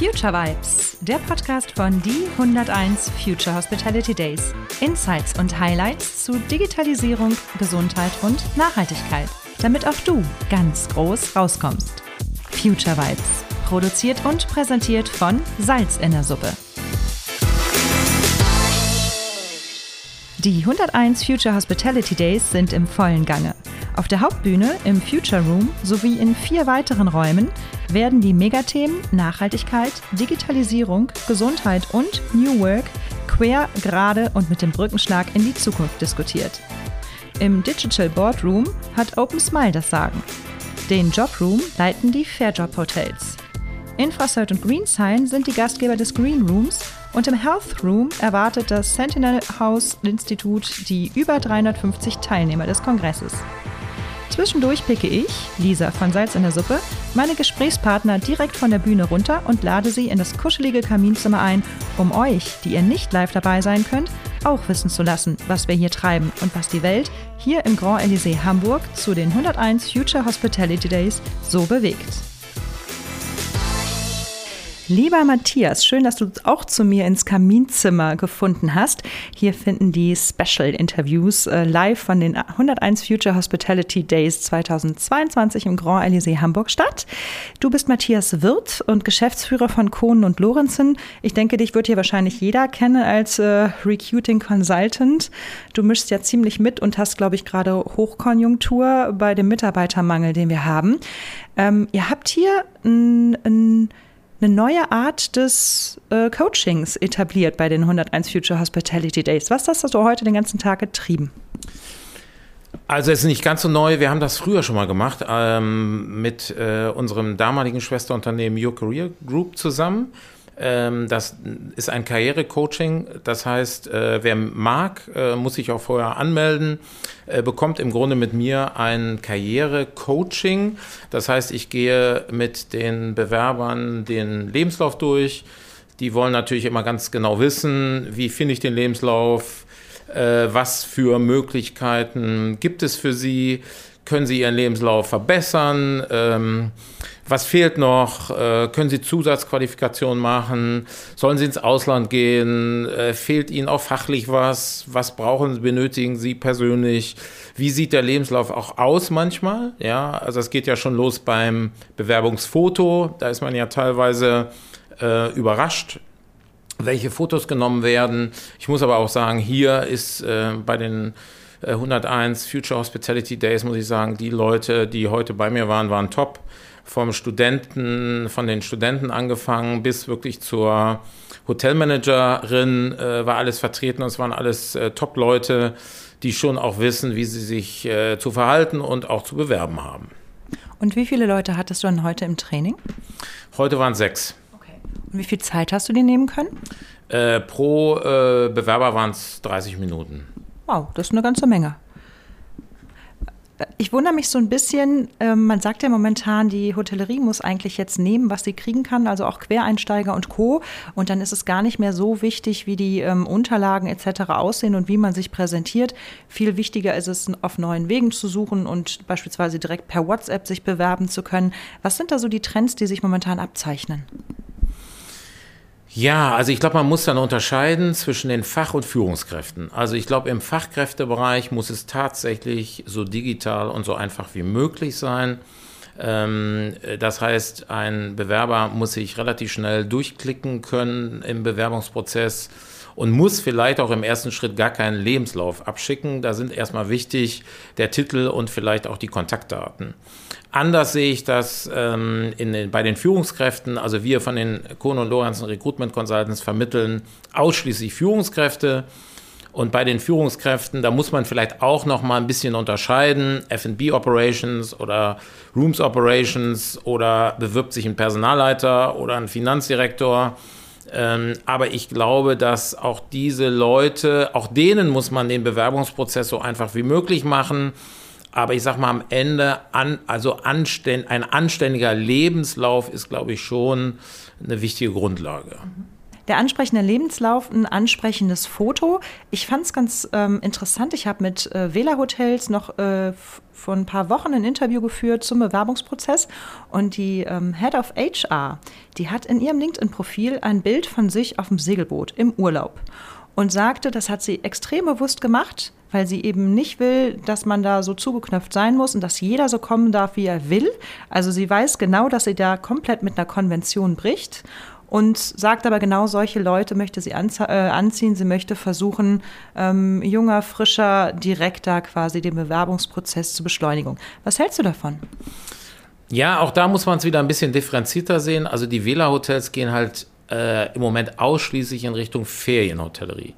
Future Vibes, der Podcast von die 101 Future Hospitality Days. Insights und Highlights zu Digitalisierung, Gesundheit und Nachhaltigkeit, damit auch du ganz groß rauskommst. Future Vibes, produziert und präsentiert von Salz in der Suppe. Die 101 Future Hospitality Days sind im vollen Gange. Auf der Hauptbühne, im Future Room sowie in vier weiteren Räumen werden die Megathemen Nachhaltigkeit, Digitalisierung, Gesundheit und New Work quer, gerade und mit dem Brückenschlag in die Zukunft diskutiert. Im Digital Boardroom hat Open Smile das Sagen. Den Jobroom leiten die Fairjob Hotels. Infrasert und GreenSign sind die Gastgeber des Green Rooms und im Health Room erwartet das Sentinel House Institut die über 350 Teilnehmer des Kongresses. Zwischendurch picke ich, Lisa von Salz in der Suppe, meine Gesprächspartner direkt von der Bühne runter und lade sie in das kuschelige Kaminzimmer ein, um euch, die ihr nicht live dabei sein könnt, auch wissen zu lassen, was wir hier treiben und was die Welt hier im Grand Elysée Hamburg zu den 101 Future Hospitality Days so bewegt. Lieber Matthias, schön, dass du auch zu mir ins Kaminzimmer gefunden hast. Hier finden die Special Interviews äh, live von den 101 Future Hospitality Days 2022 im Grand Elysée Hamburg statt. Du bist Matthias Wirth und Geschäftsführer von Kohn und Lorenzen. Ich denke, dich wird hier wahrscheinlich jeder kennen als äh, Recruiting Consultant. Du mischst ja ziemlich mit und hast, glaube ich, gerade Hochkonjunktur bei dem Mitarbeitermangel, den wir haben. Ähm, ihr habt hier ein eine neue Art des äh, Coachings etabliert bei den 101 Future Hospitality Days. Was hast du heute den ganzen Tag getrieben? Also es ist nicht ganz so neu, wir haben das früher schon mal gemacht ähm, mit äh, unserem damaligen Schwesterunternehmen Your Career Group zusammen. Ähm, das ist ein Karrierecoaching. Das heißt, äh, wer mag, äh, muss sich auch vorher anmelden, äh, bekommt im Grunde mit mir ein Karrierecoaching. Das heißt, ich gehe mit den Bewerbern den Lebenslauf durch. Die wollen natürlich immer ganz genau wissen, wie finde ich den Lebenslauf, was für Möglichkeiten gibt es für sie, können sie ihren Lebenslauf verbessern. Ähm, was fehlt noch? Äh, können Sie Zusatzqualifikationen machen? Sollen Sie ins Ausland gehen? Äh, fehlt Ihnen auch fachlich was? Was brauchen, benötigen Sie persönlich? Wie sieht der Lebenslauf auch aus manchmal? Ja, also es geht ja schon los beim Bewerbungsfoto. Da ist man ja teilweise äh, überrascht, welche Fotos genommen werden. Ich muss aber auch sagen, hier ist äh, bei den 101 äh, Future Hospitality Days, muss ich sagen, die Leute, die heute bei mir waren, waren top vom Studenten, von den Studenten angefangen bis wirklich zur Hotelmanagerin äh, war alles vertreten und es waren alles äh, Top-Leute, die schon auch wissen, wie sie sich äh, zu verhalten und auch zu bewerben haben. Und wie viele Leute hattest du dann heute im Training? Heute waren sechs. Okay. Und wie viel Zeit hast du dir nehmen können? Äh, pro äh, Bewerber waren es 30 Minuten. Wow, das ist eine ganze Menge. Ich wundere mich so ein bisschen, äh, man sagt ja momentan, die Hotellerie muss eigentlich jetzt nehmen, was sie kriegen kann, also auch Quereinsteiger und Co. Und dann ist es gar nicht mehr so wichtig, wie die ähm, Unterlagen etc. aussehen und wie man sich präsentiert. Viel wichtiger ist es, auf neuen Wegen zu suchen und beispielsweise direkt per WhatsApp sich bewerben zu können. Was sind da so die Trends, die sich momentan abzeichnen? Ja, also ich glaube, man muss dann unterscheiden zwischen den Fach- und Führungskräften. Also ich glaube, im Fachkräftebereich muss es tatsächlich so digital und so einfach wie möglich sein. Ähm, das heißt, ein Bewerber muss sich relativ schnell durchklicken können im Bewerbungsprozess und muss vielleicht auch im ersten Schritt gar keinen Lebenslauf abschicken. Da sind erstmal wichtig der Titel und vielleicht auch die Kontaktdaten. Anders sehe ich das ähm, in den, bei den Führungskräften. Also wir von den Kohn und Lorenzen Recruitment Consultants vermitteln ausschließlich Führungskräfte. Und bei den Führungskräften, da muss man vielleicht auch noch mal ein bisschen unterscheiden, F&B Operations oder Rooms Operations oder bewirbt sich ein Personalleiter oder ein Finanzdirektor. Ähm, aber ich glaube, dass auch diese Leute, auch denen muss man den Bewerbungsprozess so einfach wie möglich machen. Aber ich sag mal, am Ende, an, also anständ, ein anständiger Lebenslauf ist, glaube ich, schon eine wichtige Grundlage. Der ansprechende Lebenslauf, ein ansprechendes Foto. Ich fand es ganz ähm, interessant. Ich habe mit äh, Wähler Hotels noch äh, vor ein paar Wochen ein Interview geführt zum Bewerbungsprozess und die ähm, Head of HR, die hat in ihrem LinkedIn-Profil ein Bild von sich auf dem Segelboot im Urlaub und sagte, das hat sie extrem bewusst gemacht, weil sie eben nicht will, dass man da so zugeknöpft sein muss und dass jeder so kommen darf, wie er will. Also sie weiß genau, dass sie da komplett mit einer Konvention bricht und sagt aber genau solche Leute möchte sie äh, anziehen. Sie möchte versuchen, ähm, junger, frischer, direkter quasi den Bewerbungsprozess zu beschleunigen. Was hältst du davon? Ja, auch da muss man es wieder ein bisschen differenzierter sehen. Also die Wählerhotels gehen halt äh, im Moment ausschließlich in Richtung Ferienhotellerie.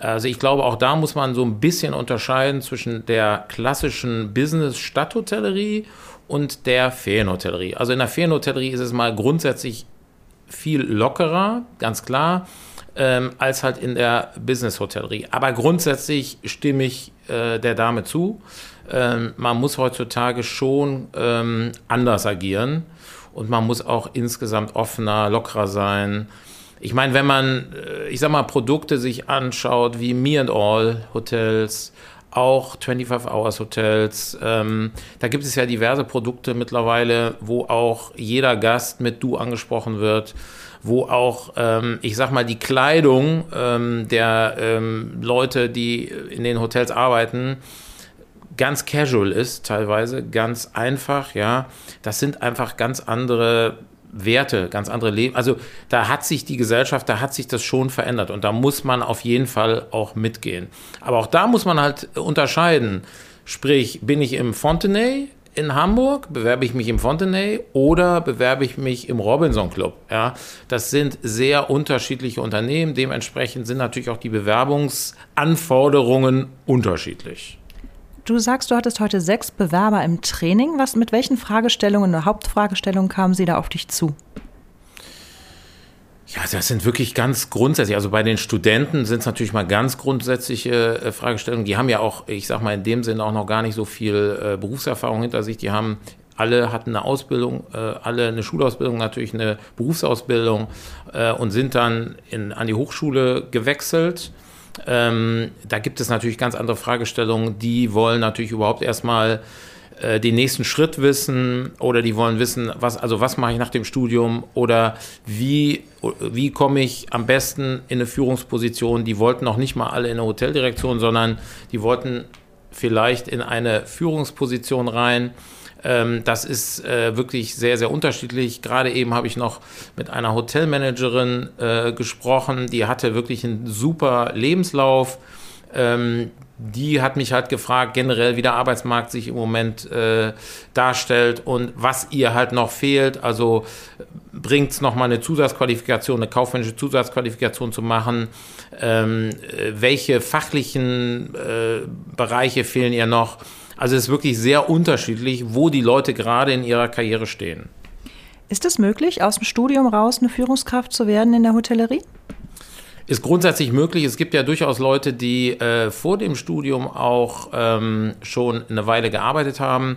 Also ich glaube, auch da muss man so ein bisschen unterscheiden zwischen der klassischen Business-Stadthotellerie und der Ferienhotellerie. Also in der Ferienhotellerie ist es mal grundsätzlich viel lockerer, ganz klar, ähm, als halt in der Business-Hotellerie. Aber grundsätzlich stimme ich äh, der Dame zu. Ähm, man muss heutzutage schon ähm, anders agieren und man muss auch insgesamt offener, lockerer sein. Ich meine, wenn man, äh, ich sag mal, Produkte sich anschaut wie Me and All Hotels, auch 25 Hours Hotels. Ähm, da gibt es ja diverse Produkte mittlerweile, wo auch jeder Gast mit Du angesprochen wird, wo auch, ähm, ich sag mal, die Kleidung ähm, der ähm, Leute, die in den Hotels arbeiten, ganz casual ist, teilweise ganz einfach, ja. Das sind einfach ganz andere Werte, ganz andere Leben. Also da hat sich die Gesellschaft, da hat sich das schon verändert und da muss man auf jeden Fall auch mitgehen. Aber auch da muss man halt unterscheiden. Sprich, bin ich im Fontenay in Hamburg, bewerbe ich mich im Fontenay oder bewerbe ich mich im Robinson Club. Ja, das sind sehr unterschiedliche Unternehmen. Dementsprechend sind natürlich auch die Bewerbungsanforderungen unterschiedlich. Du sagst, du hattest heute sechs Bewerber im Training. Was, mit welchen Fragestellungen oder Hauptfragestellungen kamen sie da auf dich zu? Ja, das sind wirklich ganz grundsätzlich. Also bei den Studenten sind es natürlich mal ganz grundsätzliche äh, Fragestellungen. Die haben ja auch, ich sag mal, in dem Sinne auch noch gar nicht so viel äh, Berufserfahrung hinter sich. Die haben alle hatten eine Ausbildung, äh, alle eine Schulausbildung, natürlich eine Berufsausbildung äh, und sind dann in, an die Hochschule gewechselt ähm, da gibt es natürlich ganz andere Fragestellungen. Die wollen natürlich überhaupt erstmal äh, den nächsten Schritt wissen oder die wollen wissen, was, also was mache ich nach dem Studium oder wie, wie komme ich am besten in eine Führungsposition. Die wollten noch nicht mal alle in eine Hoteldirektion, sondern die wollten vielleicht in eine Führungsposition rein ähm, das ist äh, wirklich sehr, sehr unterschiedlich. Gerade eben habe ich noch mit einer Hotelmanagerin äh, gesprochen, die hatte wirklich einen super Lebenslauf. Ähm, die hat mich halt gefragt, generell wie der Arbeitsmarkt sich im Moment äh, darstellt und was ihr halt noch fehlt. Also bringt es nochmal eine Zusatzqualifikation, eine kaufmännische Zusatzqualifikation zu machen? Ähm, äh, welche fachlichen äh, Bereiche fehlen ihr noch? Also es ist wirklich sehr unterschiedlich, wo die Leute gerade in ihrer Karriere stehen. Ist es möglich, aus dem Studium raus eine Führungskraft zu werden in der Hotellerie? Ist grundsätzlich möglich. Es gibt ja durchaus Leute, die äh, vor dem Studium auch ähm, schon eine Weile gearbeitet haben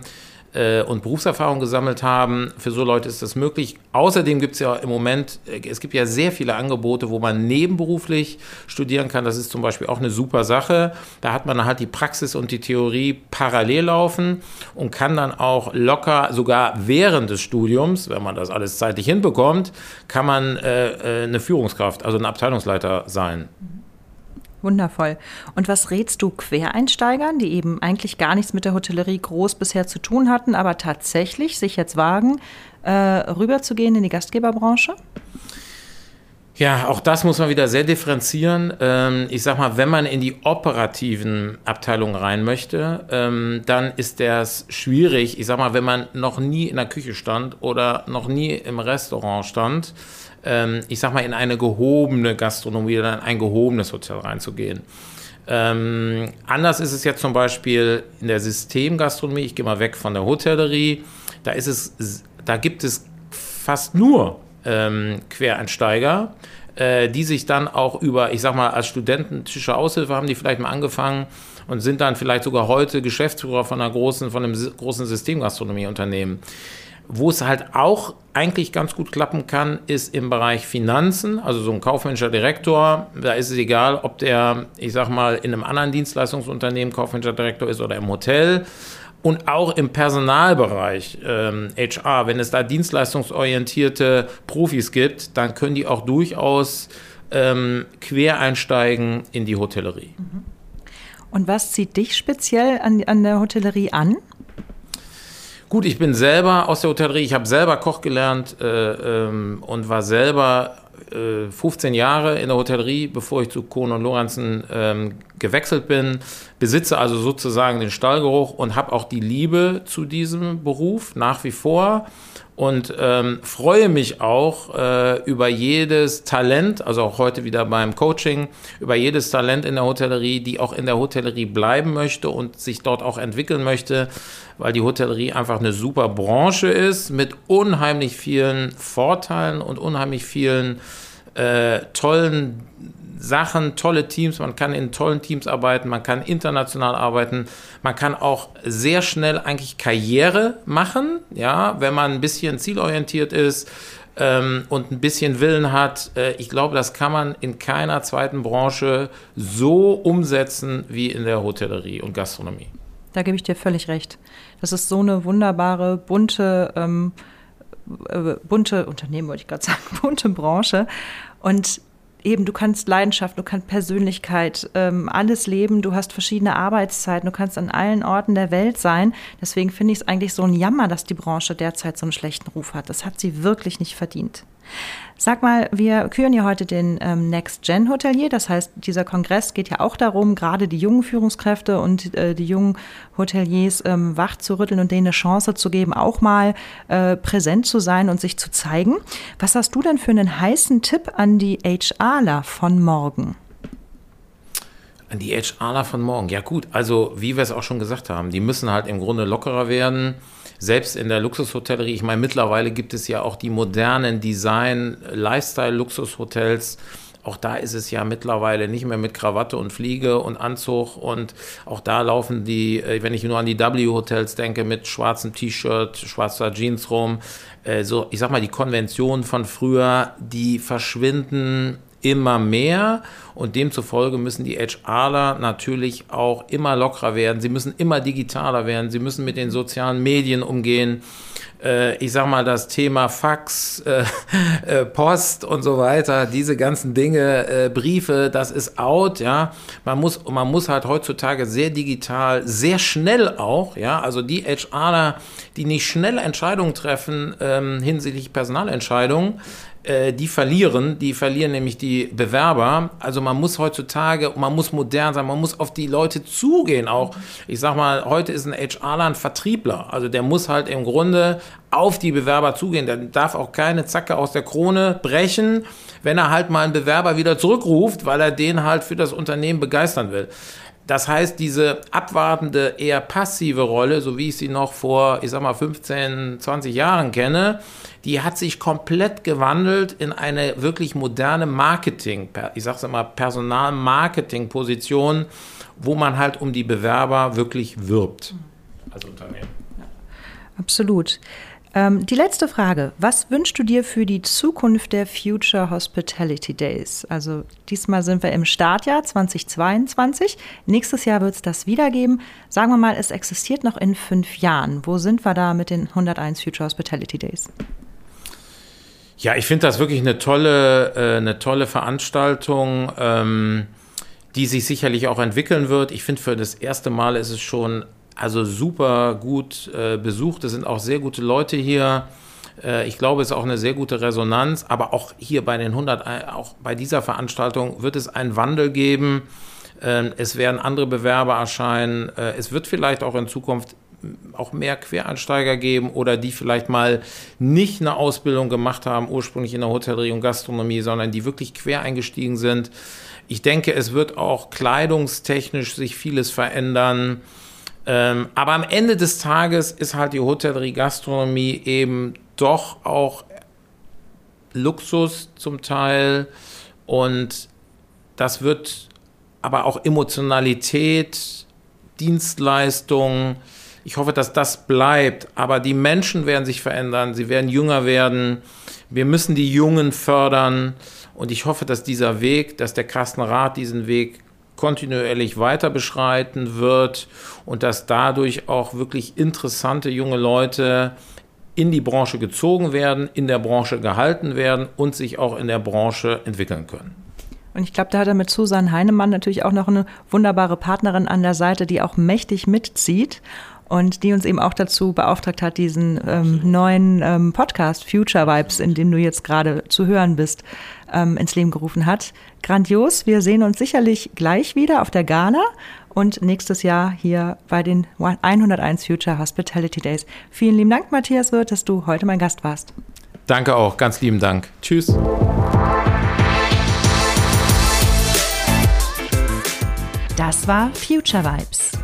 und Berufserfahrung gesammelt haben. Für so Leute ist das möglich. Außerdem gibt es ja im Moment, äh, es gibt ja sehr viele Angebote, wo man nebenberuflich studieren kann. Das ist zum Beispiel auch eine super Sache. Da hat man halt die Praxis und die Theorie parallel laufen und kann dann auch locker, sogar während des Studiums, wenn man das alles zeitlich hinbekommt, kann man äh, äh eine Führungskraft, also ein Abteilungsleiter sein. Wundervoll. Und was rätst du Quereinsteigern, die eben eigentlich gar nichts mit der Hotellerie groß bisher zu tun hatten, aber tatsächlich sich jetzt wagen, äh, rüberzugehen in die Gastgeberbranche? Ja, auch das muss man wieder sehr differenzieren. Ähm, ich sag mal, wenn man in die operativen Abteilungen rein möchte, ähm, dann ist das schwierig. Ich sag mal, wenn man noch nie in der Küche stand oder noch nie im Restaurant stand, ähm, ich sag mal, in eine gehobene Gastronomie oder in ein gehobenes Hotel reinzugehen. Ähm, anders ist es jetzt zum Beispiel in der Systemgastronomie. Ich gehe mal weg von der Hotellerie. Da ist es, da gibt es fast nur ähm, Quereinsteiger, äh, die sich dann auch über, ich sag mal, als Studententische Aushilfe haben die vielleicht mal angefangen und sind dann vielleicht sogar heute Geschäftsführer von einer großen, von einem großen Systemgastronomieunternehmen. Wo es halt auch eigentlich ganz gut klappen kann, ist im Bereich Finanzen, also so ein kaufmännischer Direktor, da ist es egal, ob der, ich sag mal, in einem anderen Dienstleistungsunternehmen kaufmännischer Direktor ist oder im Hotel und auch im Personalbereich ähm, HR, wenn es da dienstleistungsorientierte Profis gibt, dann können die auch durchaus ähm, quer einsteigen in die Hotellerie. Mhm. Und was zieht dich speziell an, an der Hotellerie an? Gut, ich bin selber aus der Hotellerie, ich habe selber Koch gelernt äh, ähm, und war selber äh, 15 Jahre in der Hotellerie, bevor ich zu Kohn und Lorenzen ähm, gewechselt bin, besitze also sozusagen den Stallgeruch und habe auch die Liebe zu diesem Beruf nach wie vor und ähm, freue mich auch äh, über jedes Talent, also auch heute wieder beim Coaching, über jedes Talent in der Hotellerie, die auch in der Hotellerie bleiben möchte und sich dort auch entwickeln möchte, weil die Hotellerie einfach eine super Branche ist mit unheimlich vielen Vorteilen und unheimlich vielen äh, tollen Sachen, tolle Teams, man kann in tollen Teams arbeiten, man kann international arbeiten, man kann auch sehr schnell eigentlich Karriere machen, ja, wenn man ein bisschen zielorientiert ist ähm, und ein bisschen Willen hat. Äh, ich glaube, das kann man in keiner zweiten Branche so umsetzen wie in der Hotellerie und Gastronomie. Da gebe ich dir völlig recht. Das ist so eine wunderbare, bunte, ähm, äh, bunte Unternehmen, wollte ich gerade sagen, bunte Branche. Und eben, du kannst Leidenschaft, du kannst Persönlichkeit, ähm, alles leben, du hast verschiedene Arbeitszeiten, du kannst an allen Orten der Welt sein. Deswegen finde ich es eigentlich so ein Jammer, dass die Branche derzeit so einen schlechten Ruf hat. Das hat sie wirklich nicht verdient. Sag mal, wir küren ja heute den ähm, Next Gen Hotelier. Das heißt, dieser Kongress geht ja auch darum, gerade die jungen Führungskräfte und äh, die jungen Hoteliers ähm, wach zu rütteln und denen eine Chance zu geben, auch mal äh, präsent zu sein und sich zu zeigen. Was hast du denn für einen heißen Tipp an die HRler von morgen? An die HRler von morgen. Ja gut, also wie wir es auch schon gesagt haben, die müssen halt im Grunde lockerer werden selbst in der Luxushotellerie, ich meine, mittlerweile gibt es ja auch die modernen Design-Lifestyle-Luxushotels. Auch da ist es ja mittlerweile nicht mehr mit Krawatte und Fliege und Anzug und auch da laufen die, äh, wenn ich nur an die W-Hotels denke, mit schwarzem T-Shirt, schwarzer Jeans rum. Äh, so, ich sag mal, die Konventionen von früher, die verschwinden immer mehr und demzufolge müssen die HRler natürlich auch immer lockerer werden. Sie müssen immer digitaler werden. Sie müssen mit den sozialen Medien umgehen. Äh, ich sag mal, das Thema Fax, äh, äh, Post und so weiter, diese ganzen Dinge, Briefe, das ist out, ja. Man muss, man muss halt heutzutage sehr digital, sehr schnell auch, ja. Also die HRler, die nicht schnell Entscheidungen treffen ähm, hinsichtlich Personalentscheidungen, äh, die verlieren, die verlieren nämlich die Bewerber. Also man muss heutzutage, man muss modern sein, man muss auf die Leute zugehen auch. Ich sag mal, heute ist ein HRler ein Vertriebler. Also der muss halt im Grunde auf die Bewerber zugehen. Der darf auch keine Zacke aus der Krone brechen, wenn er halt mal einen Bewerber wieder zurückruft, weil er den halt für das Unternehmen begeistern will. Das heißt, diese abwartende, eher passive Rolle, so wie ich sie noch vor, ich sag mal, 15, 20 Jahren kenne, die hat sich komplett gewandelt in eine wirklich moderne Marketing, ich sag's immer, Personal-Marketing-Position, wo man halt um die Bewerber wirklich wirbt als Unternehmen. Absolut. Ähm, die letzte Frage. Was wünschst du dir für die Zukunft der Future Hospitality Days? Also diesmal sind wir im Startjahr 2022. Nächstes Jahr wird es das wieder geben. Sagen wir mal, es existiert noch in fünf Jahren. Wo sind wir da mit den 101 Future Hospitality Days? Ja, ich finde das wirklich eine tolle, äh, eine tolle Veranstaltung, ähm, die sich sicherlich auch entwickeln wird. Ich finde, für das erste Mal ist es schon also super gut äh, besucht. Es sind auch sehr gute Leute hier. Äh, ich glaube, es ist auch eine sehr gute Resonanz. Aber auch hier bei den 100, äh, auch bei dieser Veranstaltung wird es einen Wandel geben. Ähm, es werden andere Bewerber erscheinen. Äh, es wird vielleicht auch in Zukunft auch mehr Quereinsteiger geben oder die vielleicht mal nicht eine Ausbildung gemacht haben, ursprünglich in der Hotellerie und Gastronomie, sondern die wirklich quer eingestiegen sind. Ich denke, es wird auch kleidungstechnisch sich vieles verändern. Ähm, aber am Ende des Tages ist halt die Hotellerie, Gastronomie eben doch auch Luxus zum Teil und das wird aber auch Emotionalität Dienstleistung. Ich hoffe, dass das bleibt. Aber die Menschen werden sich verändern, sie werden jünger werden. Wir müssen die Jungen fördern. Und ich hoffe, dass dieser Weg, dass der Kastenrat diesen Weg kontinuierlich weiter beschreiten wird und dass dadurch auch wirklich interessante junge Leute in die Branche gezogen werden, in der Branche gehalten werden und sich auch in der Branche entwickeln können. Und ich glaube, da hat er mit Susan Heinemann natürlich auch noch eine wunderbare Partnerin an der Seite, die auch mächtig mitzieht und die uns eben auch dazu beauftragt hat, diesen ähm, neuen ähm, Podcast Future Vibes, in dem du jetzt gerade zu hören bist, ähm, ins Leben gerufen hat. Grandios. Wir sehen uns sicherlich gleich wieder auf der Ghana und nächstes Jahr hier bei den 101 Future Hospitality Days. Vielen lieben Dank, Matthias Wirth, dass du heute mein Gast warst. Danke auch, ganz lieben Dank. Tschüss. Das war Future Vibes.